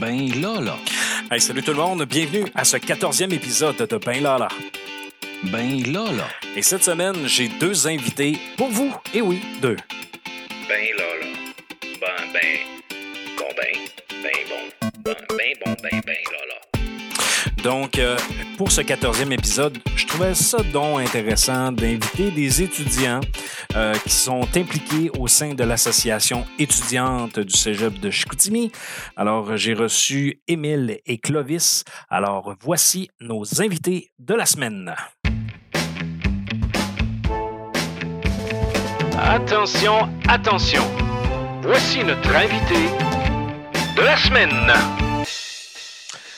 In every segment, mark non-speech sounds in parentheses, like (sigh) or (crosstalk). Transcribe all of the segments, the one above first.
Ben là là. Hey, salut tout le monde, bienvenue à ce 14e épisode de Ben là là. Ben là là. Et cette semaine, j'ai deux invités pour vous. Et oui, deux. Donc, euh, pour ce 14e épisode, je trouvais ça donc intéressant d'inviter des étudiants euh, qui sont impliqués au sein de l'association étudiante du Cégep de Chicoutimi. Alors, j'ai reçu Émile et Clovis. Alors, voici nos invités de la semaine. Attention, attention. Voici notre invité de la semaine.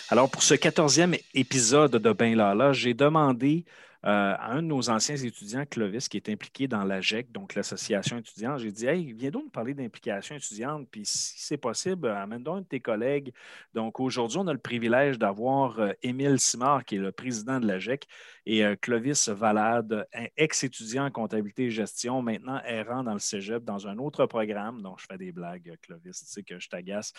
Alors, pour ce 14e épisode de Ben Lala, j'ai demandé à un de nos anciens étudiants, Clovis, qui est impliqué dans l'AGEC, donc l'association étudiante, j'ai dit Hey, viens donc nous parler d'implication étudiante, puis si c'est possible, amène donc un de tes collègues. Donc aujourd'hui, on a le privilège d'avoir euh, Émile Simard, qui est le président de l'AGEC, et euh, Clovis Valade, un ex-étudiant en comptabilité et gestion, maintenant errant dans le cégep dans un autre programme. Donc, je fais des blagues, Clovis, tu sais que je t'agace.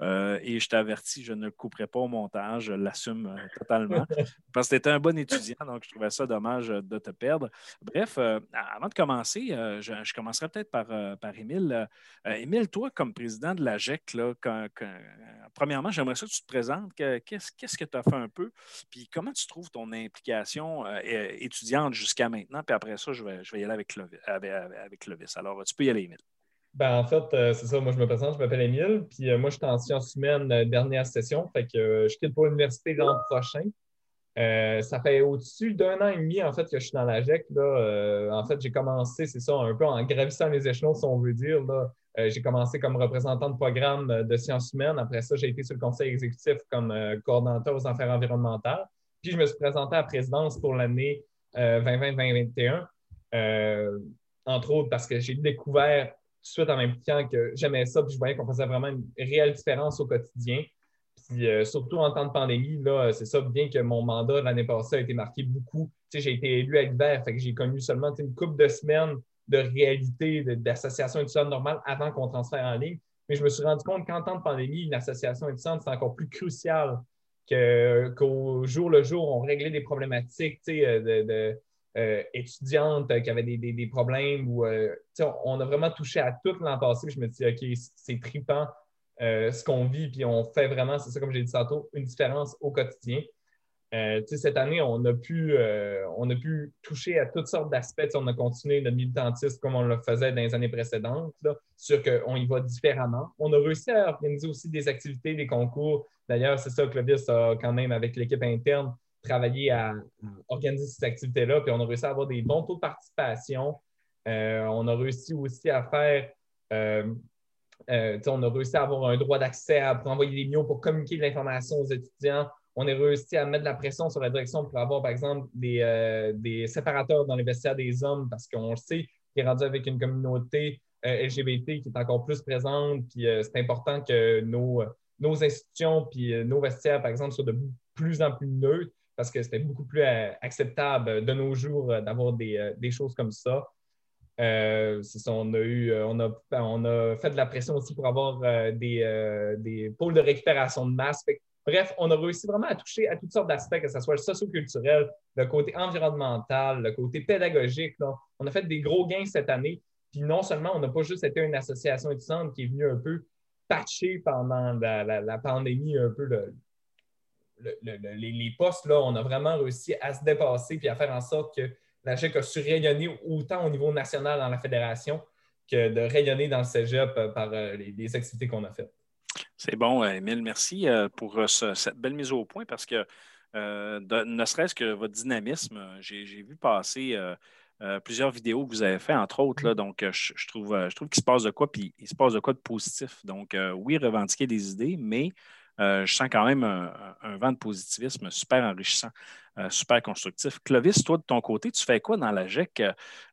et je t'avertis, je ne le couperai pas au montage, je l'assume totalement. (laughs) Parce que tu étais un bon étudiant, donc je trouvais ça dommage de te perdre. Bref, euh, avant de commencer, euh, je, commencerai peut-être par, euh, par Émile. Émile, toi, comme président de la GEC, premièrement, j'aimerais que tu te présentes. Qu'est-ce que tu as fait un peu? Puis comment tu trouves ton implication étudiante jusqu'à maintenant? Puis après ça, je vais, y aller avec Clovis. Alors, tu peux y aller, Émile. Ben, en fait, c'est ça. Moi, je me présente, je m'appelle Émile. Puis moi, je suis en sciences humaines, dernière session. Fait que je quitte pour l'université l'an prochain. Euh, ça fait au-dessus d'un an et demi, en fait, que je suis dans la GEC. Euh, en fait, j'ai commencé, c'est ça, un peu en gravissant les échelons, si on veut dire. Euh, j'ai commencé comme représentant de programme de sciences humaines. Après ça, j'ai été sur le conseil exécutif comme coordonnateur aux affaires environnementales. Puis, je me suis présenté à la présidence pour l'année 2020-2021, entre autres parce que j'ai découvert tout de suite en même temps que j'aimais ça, puis je voyais qu'on faisait vraiment une réelle différence au quotidien. Euh, surtout en temps de pandémie, là, c'est ça, bien que mon mandat l'année passée a été marqué beaucoup. J'ai été élu à l'hiver, fait que j'ai connu seulement une couple de semaines de réalité d'association étudiante normale avant qu'on transfère en ligne. Mais je me suis rendu compte qu'en temps de pandémie, une association étudiante, c'est encore plus crucial qu'au jour le jour, on réglait des problématiques euh, de, euh, étudiantes qui avaient des, problèmes. On a vraiment touché à tout l'an passé. je me dis, OK, c'est tripant euh, ce qu'on vit, puis on fait vraiment, c'est ça comme j'ai dit tantôt, une différence au quotidien. Euh, cette année, on a, pu, euh, on a pu toucher à toutes sortes d'aspects. On a continué notre militantisme comme on le faisait dans les années précédentes, là, sur qu'on y va différemment. On a réussi à organiser aussi des activités, des concours. D'ailleurs, c'est ça, Clovis a quand même, avec l'équipe interne, travaillé à organiser ces activités-là, puis on a réussi à avoir des bons taux de participation. on a réussi aussi à faire euh, on a réussi à avoir un droit d'accès pour envoyer des millions pour communiquer de l'information aux étudiants. On a réussi à mettre de la pression sur la direction pour avoir, par exemple, des, euh, séparateurs dans les vestiaires des hommes parce qu'on le sait qu'il est rendu avec une communauté euh, LGBT qui est encore plus présente. Puis c'est important que nos, nos institutions puis nos vestiaires, par exemple, soient de plus en plus neutres parce que c'était beaucoup plus acceptable de nos jours d'avoir des choses comme ça. Euh, on, a eu, euh, on, a, on a fait de la pression aussi pour avoir euh, des, pôles de récupération de masse. bref, on a réussi vraiment à toucher à toutes sortes d'aspects, que ce soit le socio-culturel, le côté environnemental, le côté pédagogique. On a fait des gros gains cette année. Puis non seulement on n'a pas juste été une association étudiante qui est venue un peu patcher pendant la, pandémie un peu les, postes, là, on a vraiment réussi à se dépasser puis à faire en sorte que la GEC a su rayonner autant au niveau national dans la fédération que de rayonner dans le cégep euh, par euh, les, activités qu'on a faites. C'est bon, Emile. Merci euh, pour cette belle mise au point parce que ne serait-ce que votre dynamisme, j'ai vu passer plusieurs vidéos que vous avez faites, entre autres. Là, donc, je, trouve, je trouve qu'il se passe de quoi, puis il se passe de quoi de positif. Donc, oui, revendiquer des idées, mais je sens quand même un, vent de positivisme super enrichissant. Euh, super constructif. Clovis, toi, de ton côté, tu fais quoi dans la GEC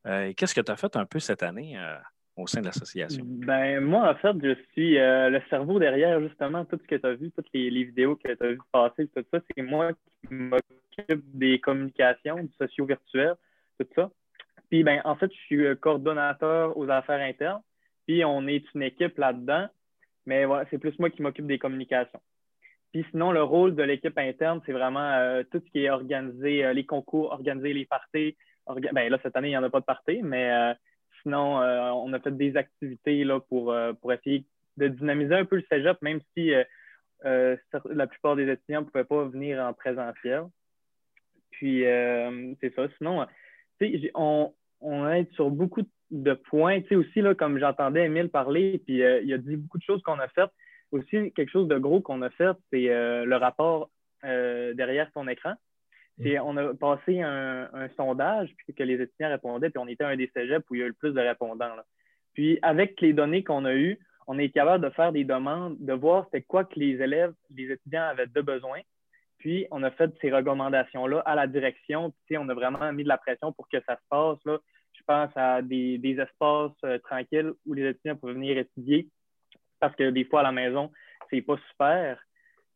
euh, et qu'est-ce que tu as fait un peu cette année euh, au sein de l'association? Ben, moi, en fait, je suis le cerveau derrière justement tout ce que tu as vu, toutes les, vidéos que tu as vues passer, tout ça. C'est moi qui m'occupe des communications, du socio-virtuel, tout ça. Puis, ben, en fait, je suis coordonnateur aux affaires internes. Puis, on est une équipe là-dedans. Mais voilà, c'est plus moi qui m'occupe des communications. Puis sinon, le rôle de l'équipe interne, c'est vraiment euh, tout ce qui est organisé, euh, les concours, organiser les parties. Orga- ben, là, cette année, il n'y en a pas de parties, mais euh, sinon, on a fait des activités là, pour, pour essayer de dynamiser un peu le cégep, même si la plupart des étudiants ne pouvaient pas venir en présentiel. Puis, c'est ça. Sinon, on, on aide sur beaucoup de points. Sais, aussi, là, comme j'entendais Émile parler, puis il a dit beaucoup de choses qu'on a faites. Aussi, quelque chose de gros qu'on a fait, c'est euh, le rapport euh, derrière ton écran. C'est- on a passé un, un sondage, puis que les étudiants répondaient, puis on était un des cégeps où il y a eu le plus de répondants. là. Puis, avec les données qu'on a eues, on est capable de faire des demandes, de voir c'était quoi que les élèves, les étudiants avaient de besoin. Puis, on a fait ces recommandations-là à la direction. Puis, on a vraiment mis de la pression pour que ça se passe. Là. Je pense à des, des espaces euh, tranquilles où les étudiants peuvent venir étudier parce que des fois, à la maison, c'est pas super.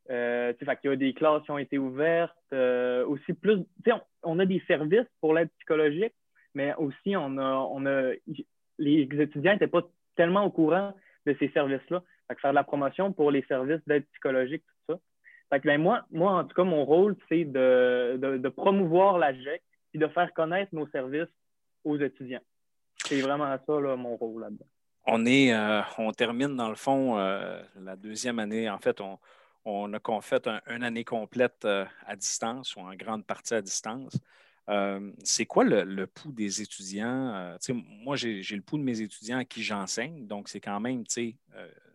Euh, qu'il y a des classes qui ont été ouvertes. euh, aussi plus, on, on a des services pour l'aide psychologique, mais aussi on a, on a, les étudiants n'étaient pas tellement au courant de ces services-là. Faire de la promotion pour les services d'aide psychologique, tout ça. Fait que ben, moi, moi, en tout cas, mon rôle, c'est de, de, de promouvoir la GEC et de faire connaître nos services aux étudiants. C'est vraiment ça, là, mon rôle là-dedans. Euh, on termine dans le fond euh, la deuxième année. En fait, on, a fait un- une année complète euh, à distance ou en grande partie à distance. C'est quoi le, pouls des étudiants? Moi, j'ai le pouls de mes étudiants à qui j'enseigne, donc c'est quand même, tu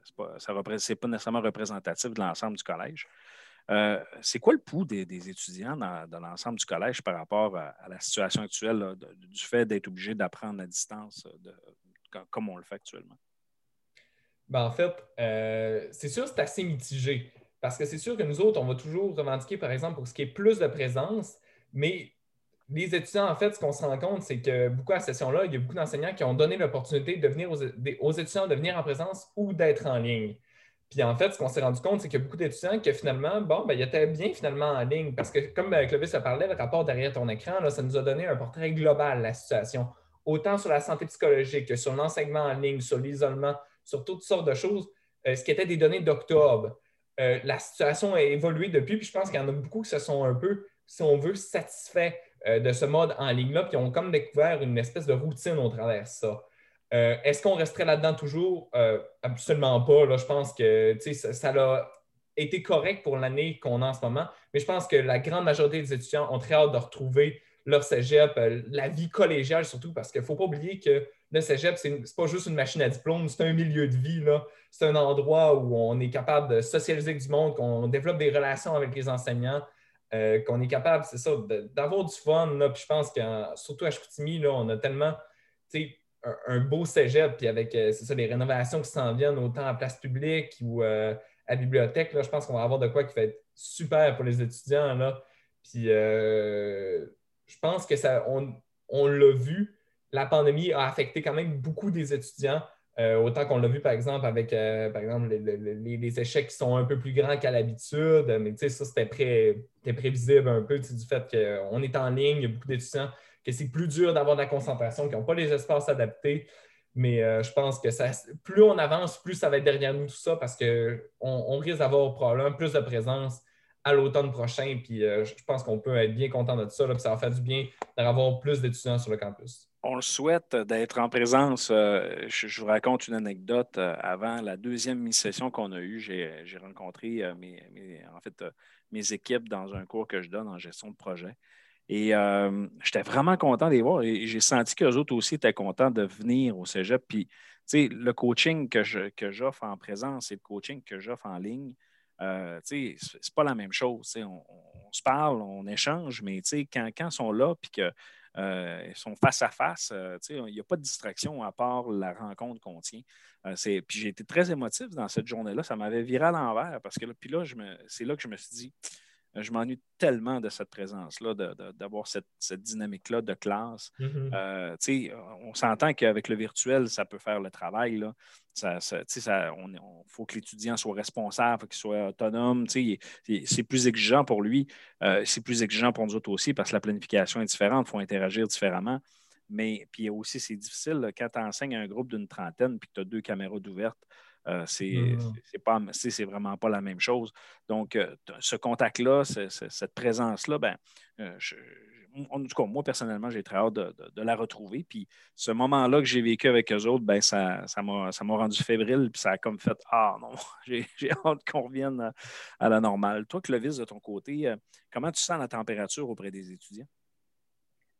sais, pas, nécessairement représentatif de l'ensemble du collège. C'est quoi le pouls des, étudiants dans, l'ensemble du collège par rapport à, la situation actuelle du fait d'être obligé d'apprendre à distance comme- on le fait actuellement? Ben, en fait, euh, c'est sûr c'est assez mitigé. Parce que c'est sûr que nous autres, on va toujours revendiquer, par exemple, pour ce qui est plus de présence, mais les étudiants, en fait, ce qu'on se rend compte, c'est que beaucoup à cette session-là, il y a beaucoup d'enseignants qui ont donné l'opportunité de venir aux, étudiants de venir en présence ou d'être en ligne. Puis en fait, ce qu'on s'est rendu compte, c'est qu'il y a beaucoup d'étudiants que finalement, bon, ben, ils étaient bien finalement en ligne. Parce que comme euh, Clovis a parlé, le rapport derrière ton écran, ça nous a donné un portrait global de la situation. Autant sur la santé psychologique que sur l'enseignement en ligne, sur l'isolement, sur toutes sortes de choses. Euh, ce qui était des données d'octobre. Euh, la situation a évolué depuis, puis je pense qu'il y en a beaucoup qui se sont un peu, si on veut, satisfaits euh, de ce mode en ligne-là, puis ont comme découvert une espèce de routine au travers de ça. Est-ce qu'on resterait là-dedans toujours? Absolument pas. Là, je pense que ça a été correct pour l'année qu'on a en ce moment, mais je pense que la grande majorité des étudiants ont très hâte de retrouver leur cégep, euh, la vie collégiale surtout, parce qu'il ne faut pas oublier que le cégep, ce n'est pas juste une machine à diplôme, c'est un milieu de vie. C'est un endroit où on est capable de socialiser avec du monde, qu'on développe des relations avec les enseignants, euh, qu'on est capable, c'est ça, d'avoir du fun. Là. Puis je pense que surtout à Chicoutimi, là, on a tellement un, un beau cégep, puis avec euh, ça, les rénovations qui s'en viennent autant en place publique ou à bibliothèque, là, je pense qu'on va avoir de quoi qui va être super pour les étudiants. Là. Puis je pense que ça, on, l'a vu, la pandémie a affecté quand même beaucoup des étudiants. Euh, autant qu'on l'a vu, par exemple, avec euh, par exemple, les, échecs qui sont un peu plus grands qu'à l'habitude. Mais ça, c'était pré- c'était prévisible un peu du fait qu'on est en ligne, il y a beaucoup d'étudiants que c'est plus dur d'avoir de la concentration, qui n'ont pas les espaces adaptés. Mais euh, je pense que ça, plus on avance, plus ça va être derrière nous tout ça parce qu'on on risque d'avoir probablement plus de présence à l'automne prochain. Puis euh, je pense qu'on peut être bien content de ça. Puis ça va faire du bien d'avoir plus d'étudiants sur le campus. On le souhaite d'être en présence. Euh, je, vous raconte une anecdote. Euh, avant la deuxième mi-session qu'on a eue, j'ai rencontré mes, en fait, mes équipes dans un cours que je donne en gestion de projet. Et j'étais vraiment content de les voir et j'ai senti qu'eux autres aussi étaient contents de venir au cégep. Puis, tu sais, le coaching que je- que j'offre en présence et le coaching que j'offre en ligne, euh, c'est pas la même chose. On, se parle, on échange, mais quand, quand ils sont là puis que euh, sont face à face. euh, il n'y a pas de distraction à part la rencontre qu'on tient. Puis j'ai été très émotif dans cette journée-là. Ça m'avait viré à l'envers parce que là, là, c'est là que je me suis dit, je m'ennuie tellement de cette présence-là, d'avoir cette, cette dynamique-là de classe. Euh, tu sais, on s'entend qu'avec le virtuel, ça peut faire le travail. Là. Ça, ça- on, on- faut que l'étudiant soit responsable, faut qu'il soit autonome. C'est plus exigeant pour lui. Euh, c'est plus exigeant pour nous autres aussi parce que la planification est différente. Il faut interagir différemment. Mais puis aussi, c'est difficile là, quand tu enseignes à un groupe d'une trentaine puis que tu as deux caméras d'ouvertes. Euh, c'est Mhm. c'est pas, c'est c'est vraiment pas la même chose. Donc, euh, ce contact-là, ce- ce- cette présence-là, ben, euh, je- en tout cas, moi, personnellement, j'ai très hâte de, de- de la retrouver. Puis ce moment-là que j'ai vécu avec eux autres, ben, ça, ça m'a ça m'a rendu fébrile. Puis ça a comme fait Ah non, (laughs) j'ai j'ai hâte qu'on revienne à, à la normale. Toi, Clovis, de ton côté, euh, comment tu sens la température auprès des étudiants?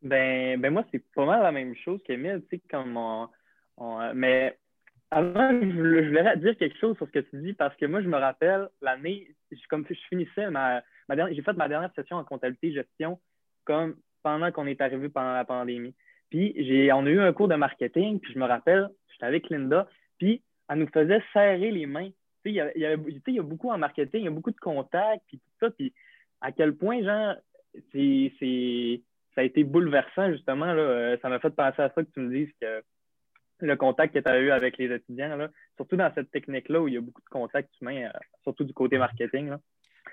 Ben, ben moi, c'est pas mal la même chose qu'Emile, tu sais, comme on, on- mais avant, je voulais dire quelque chose sur ce que tu dis, parce que moi, je me rappelle l'année, comme je finissais ma, ma j'ai fait ma dernière session en comptabilité gestion comme pendant qu'on est arrivé pendant la pandémie. Puis j'ai, on a eu un cours de marketing, puis je me rappelle, j'étais avec Linda, puis elle nous faisait serrer les mains. Tu sais, il y a, il y a- beaucoup en marketing, il y a beaucoup de contacts, puis tout ça, puis à quel point, genre, c'est, c'est, ça a été bouleversant, justement. Là. Euh, Ça m'a fait penser à ça que tu me dises que le contact que tu as eu avec les étudiants, là, surtout dans cette technique-là où il y a beaucoup de contacts humains, euh, surtout du côté marketing. Là.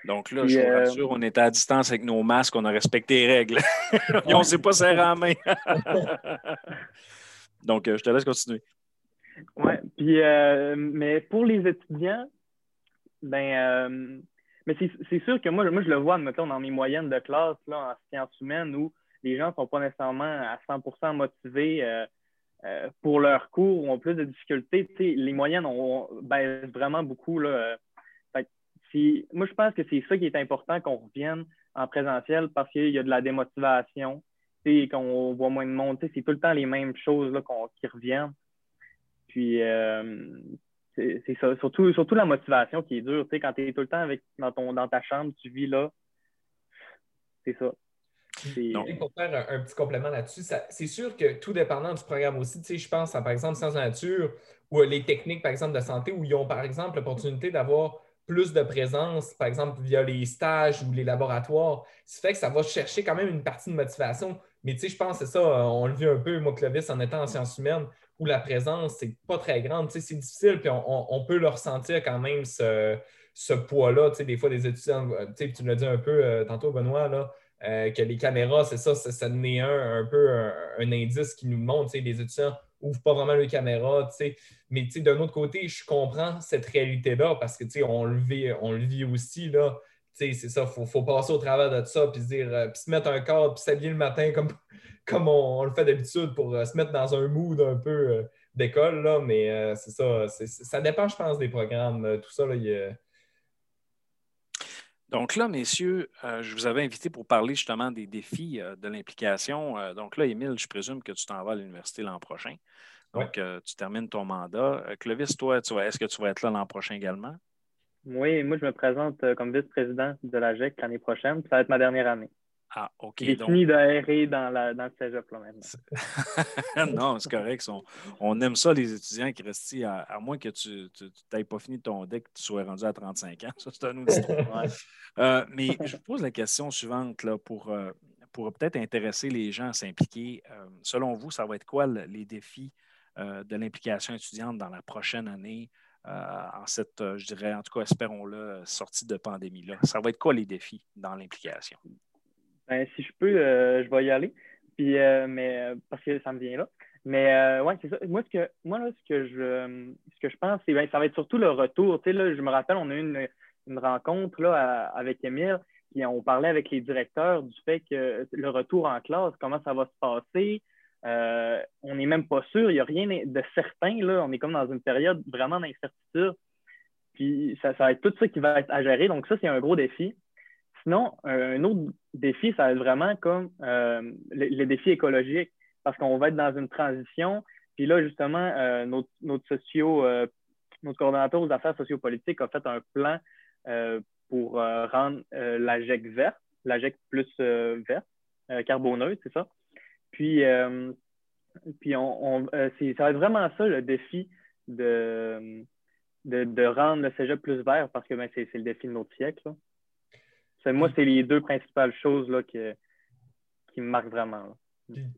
Donc là, Puis, je vous euh, rassure, on était à distance avec nos masques, on a respecté les règles. (laughs) Et on ne s'est pas serré la main. (laughs) Donc, euh, je te laisse continuer. Ouais. Puis, euh, mais pour les étudiants, ben, euh, mais c'est c'est sûr que moi, moi, je le vois, mettons, dans mes moyennes de classe là, en sciences humaines où les gens ne sont pas nécessairement à 100% motivés euh, euh, pour leur cours ou ont plus de difficultés. Les moyennes ont, baissent vraiment beaucoup. Là. Euh, Fait moi, je pense que c'est ça qui est important qu'on revienne en présentiel parce qu'il y a de la démotivation, qu'on voit moins de monde. C'est tout le temps les mêmes choses là, qui reviennent. Puis, euh, c'est ça. Surtout, surtout la motivation qui est dure. Quand tu es tout le temps avec, dans, ton, dans ta chambre, tu vis là. C'est ça. Et pour faire un, un petit complément là-dessus, c'est sûr que tout dépendant du programme aussi, tu sais, je pense à par exemple sciences de nature ou euh, les techniques, par exemple, de santé, où ils ont par exemple l'opportunité d'avoir plus de présence, par exemple, via les stages ou les laboratoires. Ça fait que ça va chercher quand même une partie de motivation. Mais tu sais, je pense que c'est ça, euh, on le vit un peu, moi, Clovis, en étant en sciences humaines, où la présence, c'est pas très grande. Tu sais, c'est difficile, puis on, peut le ressentir quand même, ce, ce poids-là. Tu sais, des fois, des étudiants, euh, tu sais, tu l'as dit un peu euh, tantôt, Benoît, là, euh, que les caméras, c'est ça, ça, ça en est un, un peu un, indice qui nous montre, les étudiants ouvrent pas vraiment les caméras, tu sais. Mais d'un autre côté, je comprends cette réalité-là parce que, on le vit, on le vit aussi, là. C'est ça, il faut, faut passer au travers de ça, puis se dire, euh, puis se mettre un cadre, puis s'habiller le matin comme, (laughs) comme on, le fait d'habitude pour euh, se mettre dans un mood un peu d'école, là. Mais c'est ça, ça dépend, je pense, des programmes. Tout ça, là, il Donc là, messieurs, euh, je vous avais invité pour parler justement des défis euh, de l'implication. Euh, donc là, Émile, je présume que tu t'en vas à l'université l'an prochain. Donc, euh, tu termines ton mandat. Clovis, toi, tu vas- est-ce que tu vas être là l'an prochain également? Oui, moi, je me présente euh, comme vice-président de la GEC l'année prochaine. Ça va être ma dernière année. Ah, OK. J'ai donc- fini d'aérer dans, la, dans le cégep là, maintenant. (laughs) non, c'est correct. On, on aime ça, les étudiants qui restent ici, à, à moins que tu n'aies pas fini ton deck, que tu sois rendu à 35 ans. (laughs) Ça, c'est un autre histoire. Euh, mais je vous pose la question suivante là, pour, euh, pour peut-être intéresser les gens à s'impliquer. Euh, selon vous, ça va être quoi le- les défis euh, de l'implication étudiante dans la prochaine année, euh, en cette, je dirais, en tout cas, espérons-le, sortie de pandémie-là? Ça va être quoi les défis dans l'implication? Ben, si je peux, euh, je vais y aller. Puis, euh, mais, euh, parce que ça me vient là. Mais euh, ouais, c'est ça. Moi, ce que, moi là, ce que je, ce que je pense, c'est ben, ça va être surtout le retour. Là, je me rappelle, on a eu une, une rencontre là, avec Émile, puis on parlait avec les directeurs du fait que le retour en classe, comment ça va se passer. On n'est même pas sûr, il n'y a rien de certain. Là. On est comme dans une période vraiment d'incertitude. Puis ça, ça va être tout ça qui va être à gérer. Donc, ça, c'est un gros défi. Sinon, un un autre défi, ça va être vraiment comme euh, le, le défi écologique, parce qu'on va être dans une transition. Puis là, justement, euh, notre, notre socio, euh, notre coordonnateur aux affaires sociopolitiques a fait un plan euh, pour euh, rendre euh, la GEC verte, la GEC plus euh, verte, euh, carboneuse, c'est ça. Puis, euh, puis on, euh, ça va être vraiment ça le défi de, de, rendre le cégep plus vert parce que ben, c'est le défi de notre siècle. Moi, c'est les deux principales choses là, que- qui me marquent vraiment. là.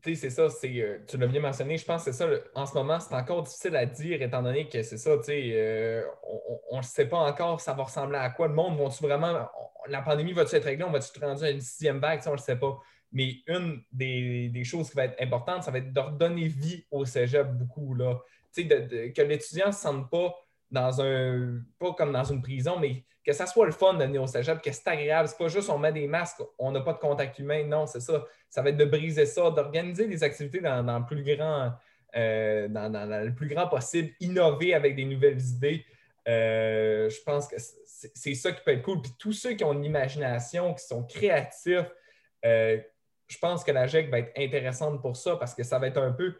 C'est ça, c'est, euh, tu l'as bien mentionné, je pense que c'est ça, en ce moment, c'est encore difficile à dire, étant donné que c'est ça, tu sais, euh, on ne sait pas encore ça va ressembler à quoi. Le monde, vont-tu vraiment, la pandémie va-tu être réglée, on va-tu être rendu à une sixième vague, on ne le sait pas. Mais une des, des choses qui va être importante, ça va être de redonner vie au cégep beaucoup, là. Tu sais, que l'étudiant ne se sente pas dans un. pas comme dans une prison, mais que ça soit le fun de venir au cégep, que c'est agréable. C'est pas juste on met des masques, on n'a pas de contact humain. Non, c'est ça. Ça va être de briser ça, d'organiser des activités dans, le plus grand. euh, dans, le plus grand possible, innover avec des nouvelles idées. Euh, je pense que c'est c'est ça qui peut être cool. Puis tous ceux qui ont une imagination, qui sont créatifs, euh, je pense que la GEC va être intéressante pour ça parce que ça va être un peu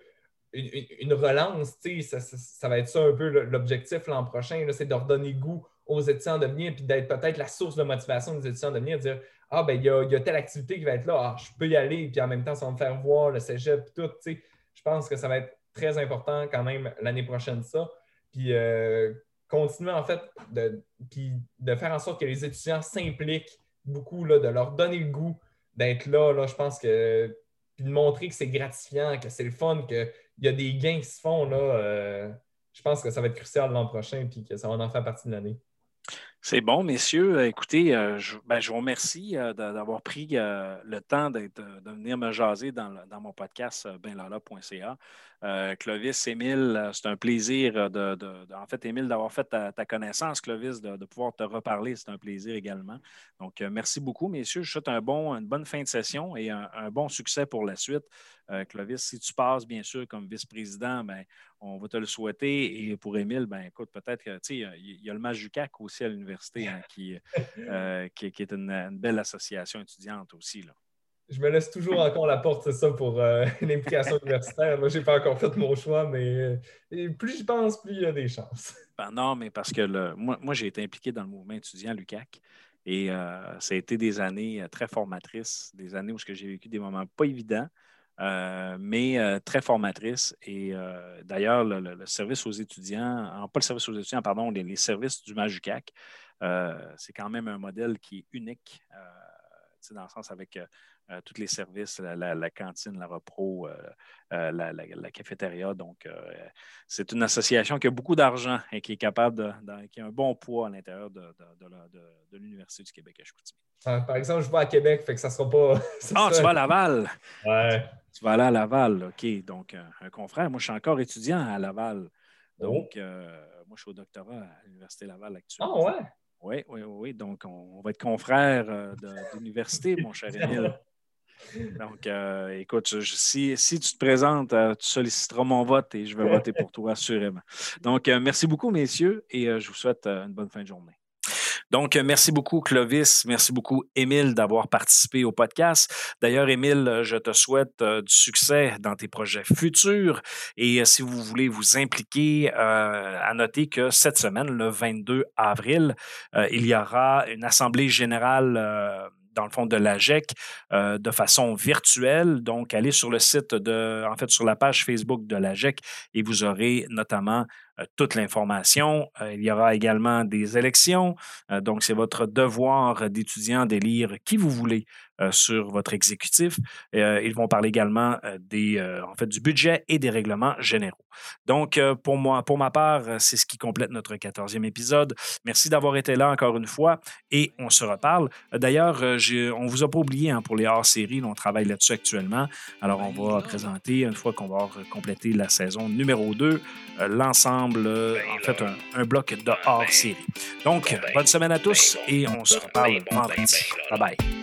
une, relance. Ça, ça- va être ça un peu l'objectif l'an prochain, c'est de leur donner goût aux étudiants de venir puis d'être peut-être la source de motivation des étudiants de venir, dire Ah, ben il y a, telle activité qui va être là, ah, je peux y aller, puis en même temps, ça va me faire voir le cégep, puis tout. tu sais. Je pense que ça va être très important quand même l'année prochaine, ça. Puis euh, continuer en fait de, puis de faire en sorte que les étudiants s'impliquent beaucoup, là, de leur donner le goût d'être là, là. Je pense que. Puis de montrer que c'est gratifiant, que c'est le fun, qu'il y a des gains qui se font, là. euh, je pense que ça va être crucial l'an prochain, puis que ça va en faire partie de l'année. C'est bon, messieurs. Euh, Écoutez, euh, je, ben, je vous remercie d'a- d'avoir pris le temps de venir me jaser dans, dans mon podcast benlala.ca. Clovis, Émile, c'est un plaisir de, en fait, Émile, d'avoir fait ta, connaissance, Clovis, de, pouvoir te reparler. C'est un plaisir également. Donc, merci beaucoup, messieurs. Je souhaite un bon, une bonne fin de session et un bon succès pour la suite. Euh, Clovis, si tu passes, bien sûr, comme vice-président, ben, on va te le souhaiter. Et pour Émile, ben, écoute, peut-être que, tu sais, il y a le Majucac aussi à l'université hein, qui, (laughs) euh, qui, qui est une, une belle association étudiante aussi. Là. Je me laisse toujours encore la porte, c'est ça, pour euh, (laughs) l'implication universitaire. Moi, je n'ai pas encore fait mon choix, mais euh, plus j'y pense, plus il y a des chances. (laughs) Ben non, mais parce que le- moi, moi j'ai été impliqué dans le mouvement étudiant l'UCAC et euh, ça a été des années très formatrices, des années où j'ai vécu des moments pas évidents, euh, mais euh, très formatrices. Et euh, d'ailleurs, le, service aux étudiants, pas le service aux étudiants, pardon, les, les services du MAJUCAC, c'est quand même un modèle qui est unique, dans le sens avec euh, tous les services, la, la- la cantine, la repro, euh, euh, la, cafétéria. Donc, c'est une association qui a beaucoup d'argent et qui est capable de, de- qui a un bon poids à l'intérieur de, de- l'Université du Québec à Chicoutimi. Par exemple, je vais à Québec, fait que ça sera pas. (laughs) Ah, tu vas à Laval! Ouais. Tu vas aller à Laval, OK. Donc, un, confrère. Moi, je suis encore étudiant à Laval. Donc, euh, moi, je suis au doctorat à l'Université Laval Ah actuellement. ouais? Oui, oui, oui. Donc, on, on va être confrères de- d'université, mon cher Émile. (laughs) Donc, euh, écoute, si, tu te présentes, euh, tu solliciteras mon vote et je vais voter pour toi, assurément. Donc, euh, merci beaucoup, messieurs, et je vous souhaite une bonne fin de journée. Donc, merci beaucoup, Clovis. Merci beaucoup, Émile, d'avoir participé au podcast. D'ailleurs, Émile, je te souhaite du succès dans tes projets futurs. Et si vous voulez vous impliquer, à noter que cette semaine, le 22 avril, il y aura une assemblée générale. Dans le fond de l'AGEC euh, de façon virtuelle. Donc, allez sur le site de, en fait, sur la page Facebook de l'AGEC et vous aurez notamment euh, toute l'information. Euh, il y aura également des élections. Donc, c'est votre devoir d'étudiant d'élire qui vous voulez sur votre exécutif. Euh, ils vont parler également euh, des, euh, en fait, du budget et des règlements généraux. Donc, euh, pour moi, pour ma part, euh, c'est ce qui complète notre 14e épisode. Merci d'avoir été là encore une fois et on se reparle. Euh, D'ailleurs, euh, on ne vous a pas oublié hein, pour les hors-séries. On travaille là-dessus actuellement. Alors, on va présenter, une fois qu'on va complété la saison numéro 2, euh, l'ensemble, euh, en fait, un, bloc de hors-série. Donc, bonne semaine à tous et on se reparle vendredi. Bye bye.